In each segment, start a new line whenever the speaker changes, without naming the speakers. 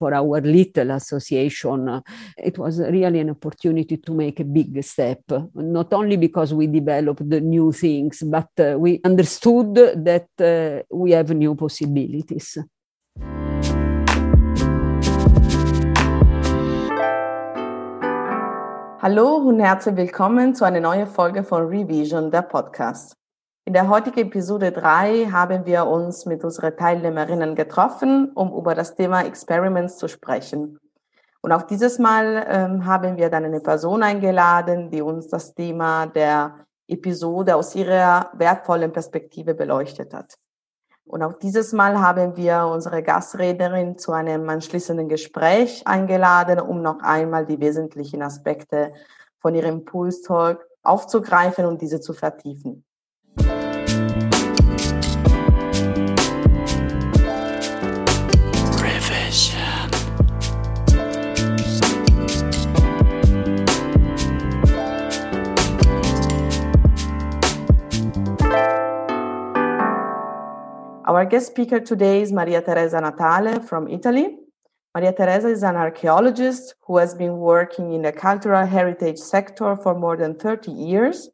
for our little association, it was really an opportunity to make a big step, not only because we developed the new things, but uh, we understood that uh, we have new possibilities.
Hallo und herzlich willkommen zu einer neuen Folge von Re:Vision, der Podcast. In der heutigen Episode 3 haben wir uns mit unseren Teilnehmerinnen getroffen, um über das Thema Experiments zu sprechen. Und auch dieses Mal ähm, haben wir dann eine Person eingeladen, die uns das Thema der Episode aus ihrer wertvollen Perspektive beleuchtet hat. Und auch dieses Mal haben wir unsere Gastrednerin zu einem anschließenden Gespräch eingeladen, um noch einmal die wesentlichen Aspekte von ihrem Impulstalk aufzugreifen und diese zu vertiefen. Our guest speaker today is Maria Teresa Natale from Italy. Maria Teresa is an archaeologist who has been working in the cultural heritage sector for more than 30 years,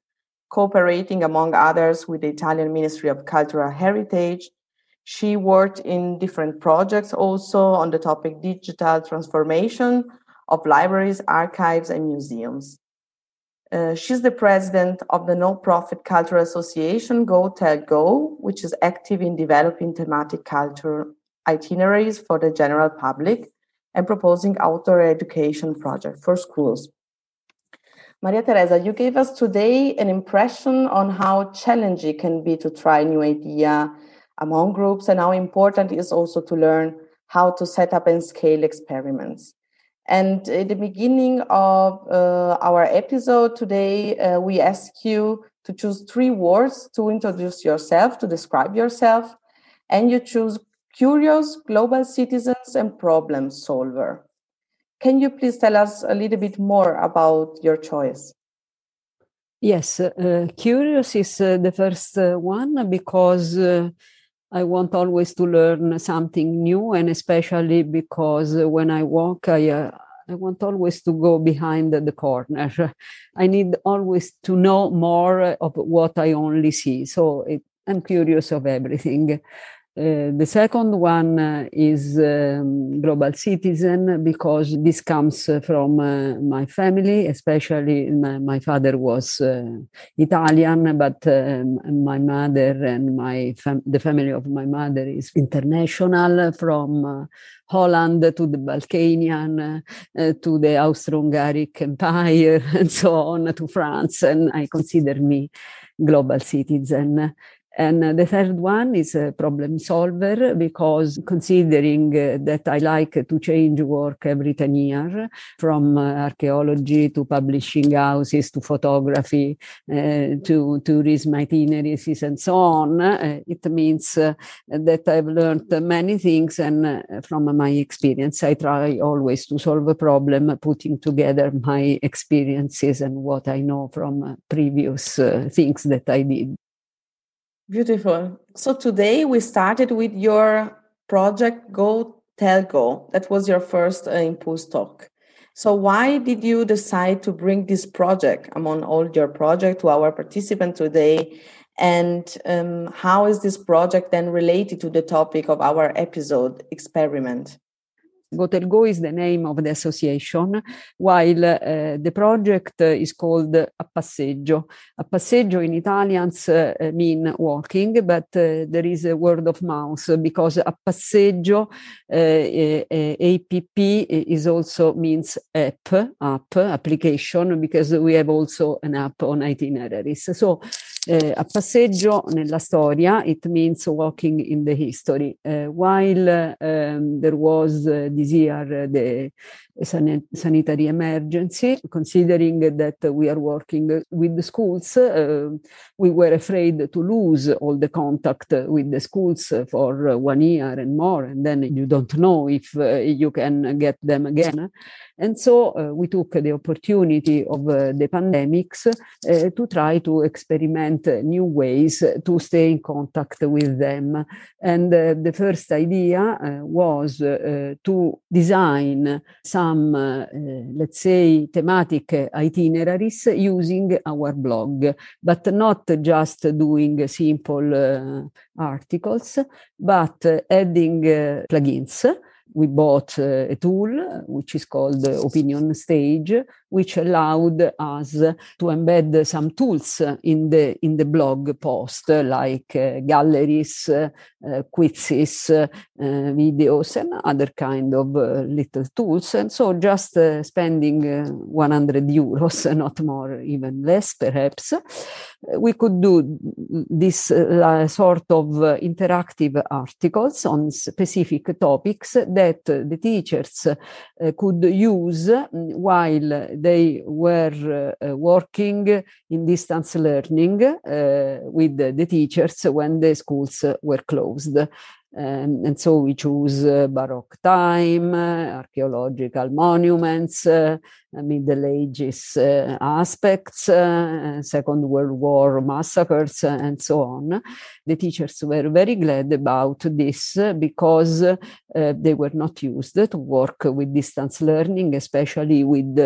cooperating, among others, with the Italian Ministry of Cultural Heritage. She worked in different projects also on the topic digital transformation of libraries, archives, and museums. Uh, she's the president of the no-profit cultural association GoTellGo, which is active in developing thematic culture itineraries for the general public and proposing outdoor education projects for schools. Maria Teresa, you gave us today an impression on how challenging it can be to try new idea among groups and how important it is also to learn how to set up and scale experiments. And at the beginning of uh, our episode today, uh, we ask you to choose three words to introduce yourself, to describe yourself. And you choose curious, global citizens, and problem solver. Can you please tell us a little bit more about your choice?
Yes, uh, curious is uh, the first uh, one because uh, I want always to learn something new, and especially because when I walk, I uh, I want always to go behind the corner. I need always to know more of what I only see. So it, I'm curious of everything. Uh, the second one uh, is um, global citizen because this comes from uh, my family, especially my, my father was Italian, but um, my mother and my fam- the family of my mother is international from Holland to the Balkanian to the Austro-Hungaric Empire and so on to France, and I consider me global citizen. And the third one is a problem solver because considering uh, that I like to change work every 10 years from uh, archaeology to publishing houses to photography uh, to tourism itineraries and so on, uh, it means uh, that I've learned many things and uh, from my experience, I try always to solve a problem, putting together my experiences and what I know from previous things that I did.
Beautiful. So today we started with your project Go Tell Go. That was your first uh, impulse talk. So why did you decide to bring this project among all your project to our participant today? And um, how is this project then related to the topic of our episode experiment?
Go Tell Go is the name of the association, while uh, the project is called A Passeggio. A Passeggio in Italians uh, walking, but uh, there is a word of mouth because A Passeggio, APP is also means app, app, application, because we have also an app on itineraries. So uh, a passeggio nella storia, it means walking in the history. Uh, while um, there was uh, this year the san- sanitary emergency. Considering that we are working with the schools, uh, we were afraid to lose all the contact with the schools for one year and more, and then you don't know if uh, you can get them again. And so uh, we took the opportunity of uh, the pandemics uh, to try to experiment new ways to stay in contact with them. And uh, the first idea uh, was to design some, Eh, let's say, thematic itineraries using our blog, but not just doing simple eh, articles, but eh, adding plugins. We bought uh, a tool which is called Opinion Stage, which allowed us to embed some tools in the in the blog post, like uh, galleries, uh, quizzes, uh, videos, and other kind of uh, little tools. And so, just uh, spending 100 euros, not more, even less, perhaps, we could do this sort of interactive articles on specific topics that the teachers could use while they were uh, working in distance learning uh, with the teachers when the schools were closed. Um, and so we choose uh, Baroque time, uh, archaeological monuments, uh, Middle Ages uh, aspects, uh, Second World War massacres, and so on. The teachers were very glad about this because they were not used to work with distance learning, especially with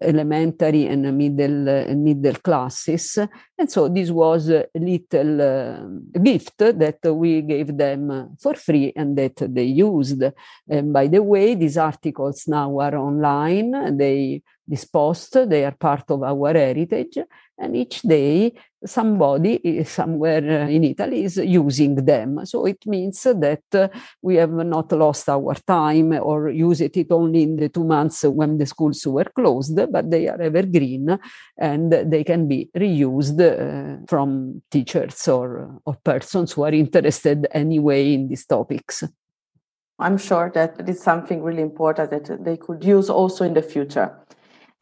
elementary and middle uh, middle classes and so this was a little uh, gift that we gave them for free and that they used and by the way these articles now are online they disposed they are part of our heritage and each day somebody somewhere in Italy is using them. So it means that we have not lost our time or used it only in the two months when the schools were closed, but they are evergreen and they can be reused uh, from teachers or, or persons who are interested anyway in these topics.
I'm sure that it is something really important that they could use also in the future.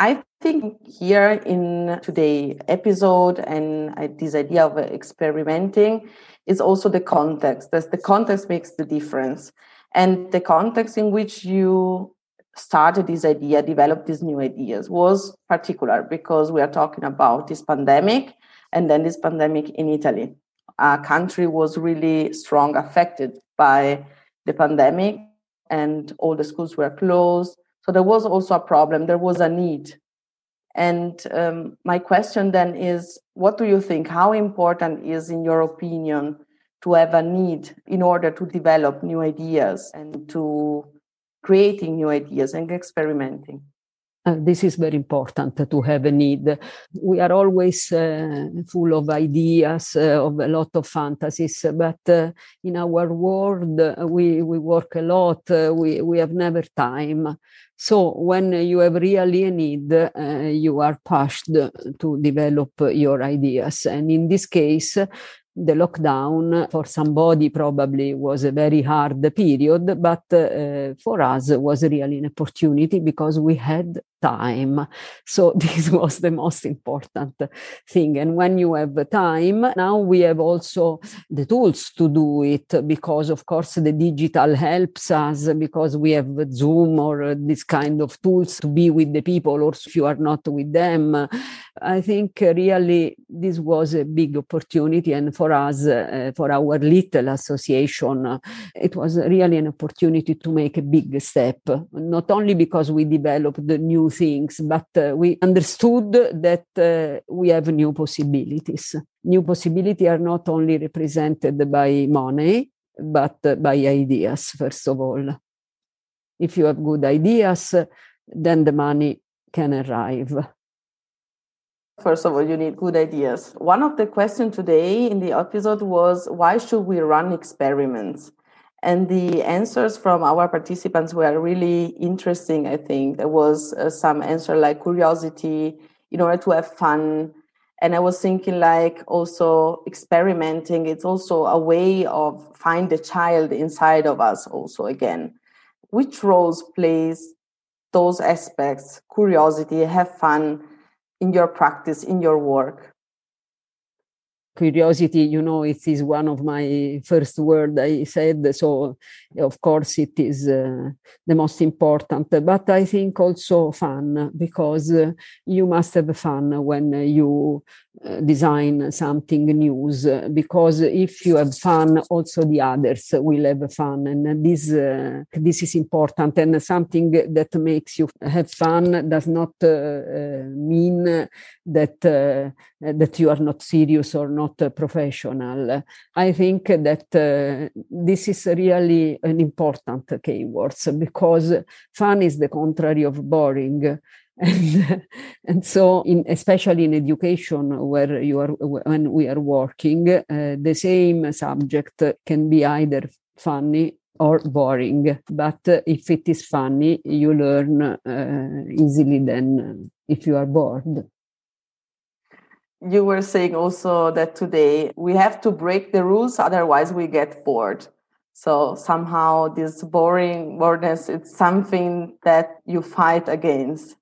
I think here in today episode and uh, this idea of experimenting is also the context. That the context makes the difference, and the context in which you started this idea, developed these new ideas, was particular because we are talking about this pandemic, and then this pandemic in Italy. Our country was really strong affected by the pandemic, and all the schools were closed so there was also a problem, there was a need. And um, my question then is what do you think? How important is, in your opinion, to have a need in order to develop new ideas and to creating new ideas and experimenting?
Uh, this is very important to have a need. We are always uh, full of ideas, uh, of a lot of fantasies, but uh, in our world, uh, we, we work a lot, we, we have never time. So when you have really a need, you are pushed to develop your ideas. And in this case, the lockdown for somebody probably was a very hard period, but uh, for us was really an opportunity because we had time. So this was the most important thing. And when you have the time, now we have also the tools to do it because, of course, the digital helps us because we have Zoom or this kind of tools to be with the people, or if you are not with them. I think really this was a big opportunity. And for us, uh, for our little association, it was really an opportunity to make a big step, not only because we developed the new things, but uh, we understood that uh, we have new possibilities. New possibilities are not only represented by money, but uh, by ideas, first of all. If you have good ideas, then the money can arrive.
First of all, you need good ideas. One of the questions today in the episode was why should we run experiments? And the answers from our participants were really interesting, I think. There was uh, some answer like curiosity, in order to have fun. And I was thinking like also experimenting, it's also a way of find the child inside of us also again. Which roles plays those aspects curiosity have fun in your practice in your work
curiosity you know it is one of my first word i said so of course it is uh, the most important. But i think also fun because uh, you must have fun when you design something new because if you have fun also the others will have fun. And this uh, this is important. And something that makes you have fun does not uh, uh, mean that that you are not serious or not professional. I think that this is really an important keywords because fun is the contrary of boring and, and so in, especially in education where you are when we are working uh, the same subject can be either funny or boring. But uh, if it is funny you learn uh, easily than if you are bored.
You were saying also that today we have to break the rules otherwise we get bored. So somehow this boring boredness it's something that you fight against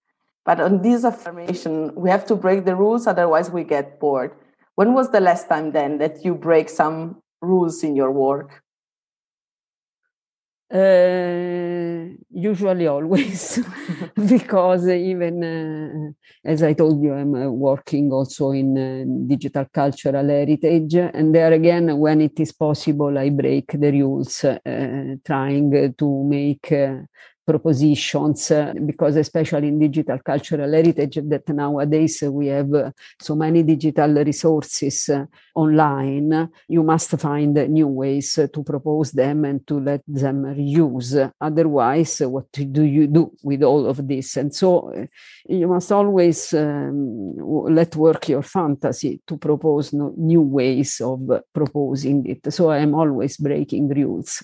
but on this affirmation, we have to break the rules, otherwise we get bored. When was the last time then that you break some rules in your work?
Uh, usually always because even uh, as i told you i'm uh, working also in uh, digital cultural heritage and there again when it is possible i break the rules uh, trying to make uh, propositions because especially in digital cultural heritage that nowadays we have so many digital resources online you must find new ways to propose them and to let them use otherwise what do you do with all of this? And so you must always um, let work your fantasy to propose no, new ways of proposing it. So i'm always breaking rules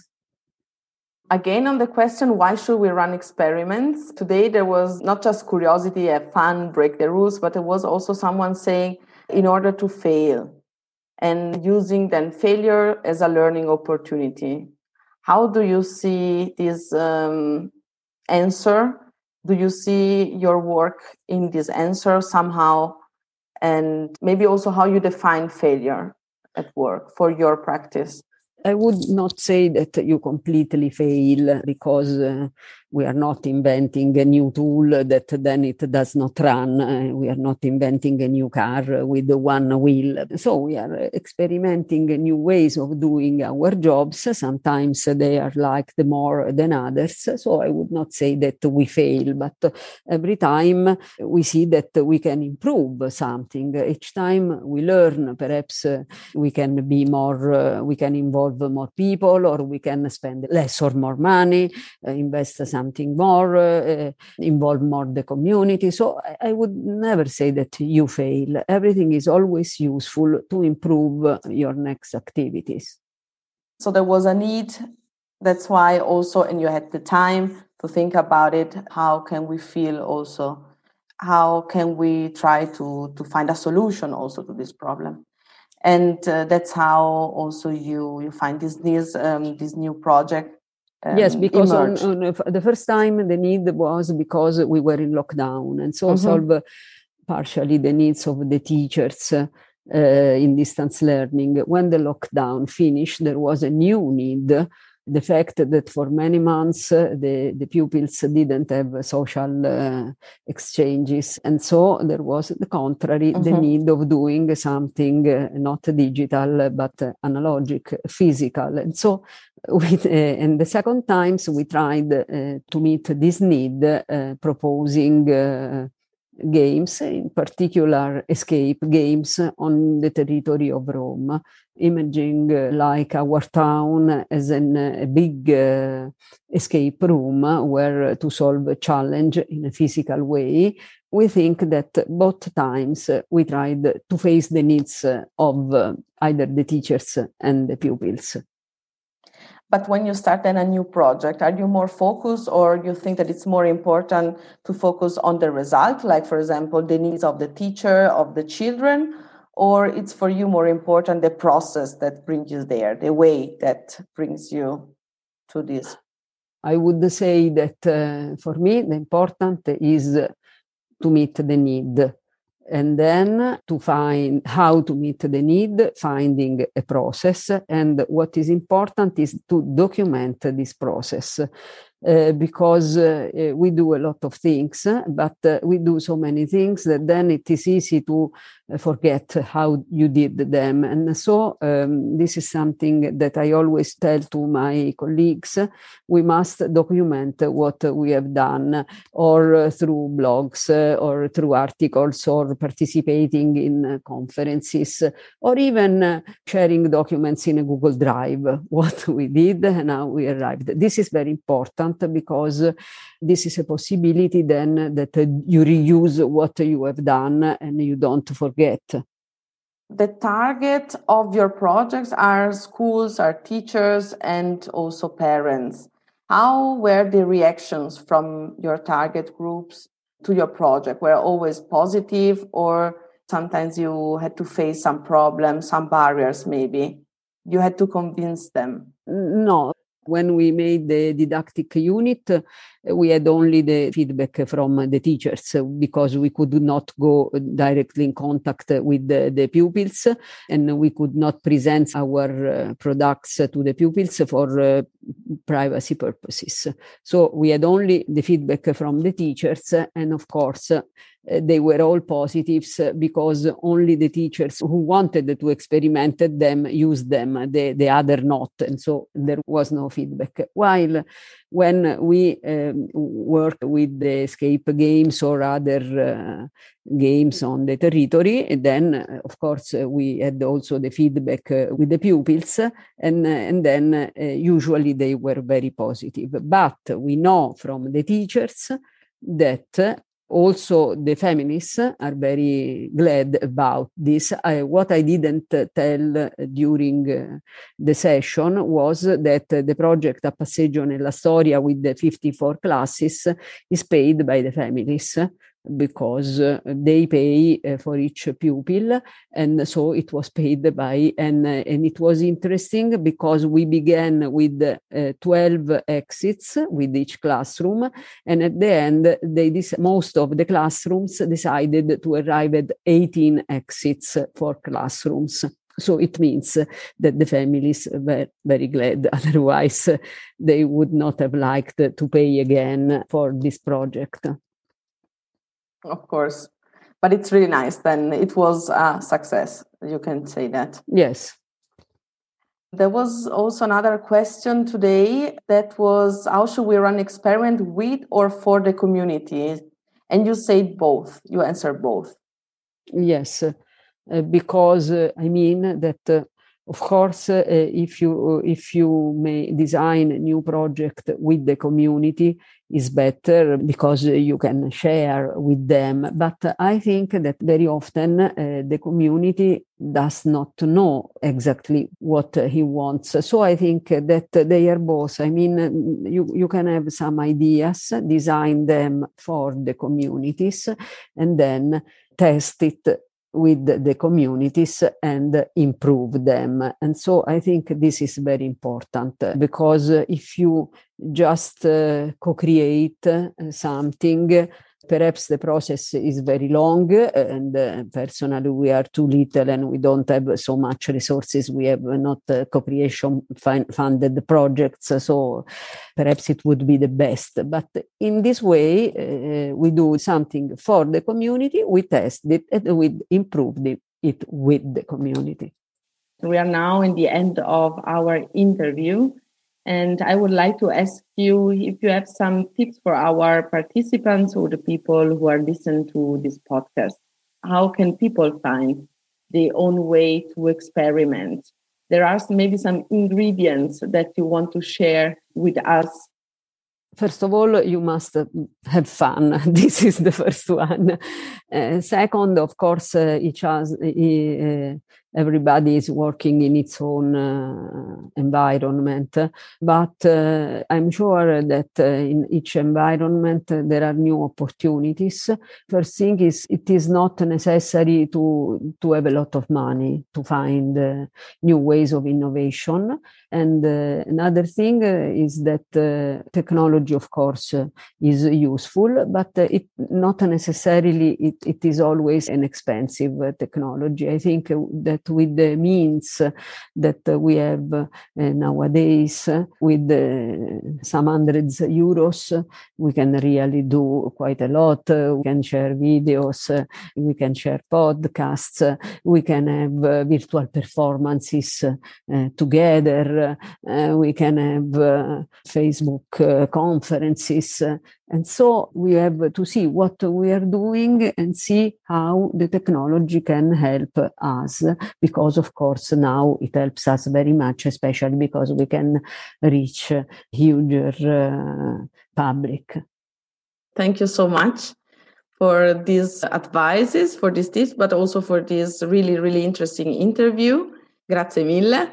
Again, on the question, why should we run experiments? Today, there was not just curiosity, a fun, break the rules, but there was also someone saying, in order to fail, and using then failure as a learning opportunity. How do you see this um, answer? Do you see your work in this answer somehow? And maybe also how you define failure at work for your practice?
I would not say that you completely fail because uh, we are not inventing a new tool that then it does not run. Uh, we are not inventing a new car with one wheel. So we are experimenting new ways of doing our jobs. Sometimes they are like the more than others. So I would not say that we fail, but every time we see that we can improve something. Each time we learn, perhaps we can be more, uh, we can involve more people or we can spend less or more money, uh, invest some something more, uh, involve more the community. So I, I, would never say that you fail. Everything is always useful to improve your next activities.
So there was a need. That's why also, and you had the time to think about it. How can we feel also? How can we try to to find a solution also to this problem? and uh, that's how also you you find this this um, this new project
um, yes, because on, on, the first time the need was because we were in lockdown, and so mm-hmm. solve partially the needs of the teachers uh, in distance learning. When the lockdown finished, there was a new need. The fact that for many months uh, the, the pupils didn't have social uh, exchanges. And so there was the contrary, mm-hmm. the need of doing something uh, not digital but analogic, physical. And so with, uh, and the second times we tried uh, to meet this need, uh, proposing games, in particular escape games on the territory of Rome, imaging uh, like our town as an, a big uh, escape room where to solve a challenge in a physical way. We think that both times we tried to face the needs of either the teachers and the pupils.
But when you start then a new project, are you more focused or you think that it's more important to focus on the result, like, for example, the needs of the teacher, of the children? Or it's for you more important the process that brings you there, the way that brings you to this?
I would say that uh, for me, the important is to meet the need and then to find how to meet the need, finding a process. And what is important is to document this process. Uh, because uh, we do a lot of things, but uh, we do so many things that then it is easy to forget how you did them. And so um, this is something that I always tell to my colleagues. We must document what we have done or through blogs or through articles or participating in conferences or even sharing documents in a Google Drive, what we did and how we arrived. This is very important because this is a possibility then that you reuse what you have done and you don't forget.
The target of your projects are schools, are teachers, and also parents. How were the reactions from your target groups to your project? Were always positive, or sometimes you had to face some problems, some barriers, maybe? You had to convince them?
No, when we made the didactic unit, we had only the feedback from the teachers because we could not go directly in contact with the, the pupils and we could not present our uh, products to the pupils for uh, privacy purposes. So we had only the feedback from the teachers and of course uh, they were all positives because only the teachers who wanted to experiment them used them, the, the other not. And so there was no feedback. While when we um, work with the escape games or other uh, games on the territory, then uh, of course uh, we had also the feedback uh, with the pupils, and and then usually they were very positive. But we know from the teachers that also the feminists are very glad about this. I, what I didn't tell during uh, the session was that the project A Passeggio nella Storia with the 54 classes is paid by the families because uh, they pay uh, for each pupil and so it was paid by and uh, and it was interesting because we began with uh, 12 exits with each classroom and at the end they this most of the classrooms decided to arrive at 18 exits for classrooms. So it means that the families were very glad otherwise they would not have liked to pay again for this project
of course. But it's really nice. Then it was a success. You can say that.
Yes.
There was also another question today that was how should we run experiment with or for the community? And you say both. You answer both.
Yes, uh, because uh, I mean that uh, of course, uh, if you if you may design a new project with the community, is better because you can share with them. But I think that very often uh, the community does not know exactly what he wants. So I think that they are both. I mean, you you can have some ideas, design them for the communities, and then test it with the communities and improve them. And so I think this is very important because if you just uh, co create something, perhaps the process is very long and uh, personally we are too little and we don't have so much resources. We have not uh, co-creation funded projects so perhaps it would be the best. But in this way uh, we do something for the community we test it and we improve it with the community.
We are now in the end of our interview and I would like to ask you if you have some tips for our participants or the people who are listening to this podcast. How can people find their own way to experiment? There are maybe some ingredients that you want to share with us.
First of all, you must have fun. This is the first one. Uh, second, of course, uh, each has, uh, everybody is working in its own uh, environment. But uh, I'm sure that uh, in each environment uh, there are new opportunities. First thing is it is not necessary to, to have a lot of money to find uh, new ways of innovation. And uh, another thing is that technology, of course, is useful, but it not necessarily it, it is always an expensive technology. I think that that with the means that we have uh, nowadays, with uh, some hundreds euros, we can really do quite a lot. We can share videos, we can share podcasts, we can have eh, virtual performances together, we can have Facebook conferences and so we have to see what we are doing and see how the technology can help us, because of course now it helps us very much, especially because we can reach a huger uh, public.
Thank you so much for these advices, for these tips, but also for this really, really interesting interview. Grazie mille.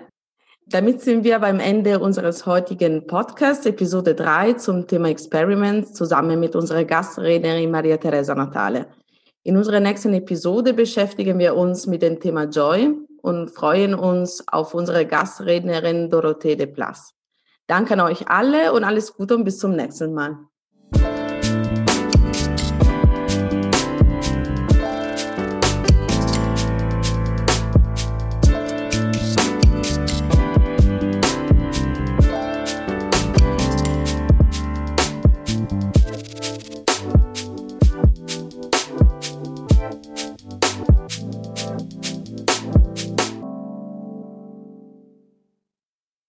Damit sind wir beim Ende unseres heutigen Podcasts, Episode 3 zum Thema Experiments, zusammen mit unserer Gastrednerin Maria Teresa Natale. In unserer nächsten Episode beschäftigen wir uns mit dem Thema Joy und freuen uns auf unsere Gastrednerin Dorothee de Plas. Danke an euch alle und alles Gute und bis zum nächsten Mal.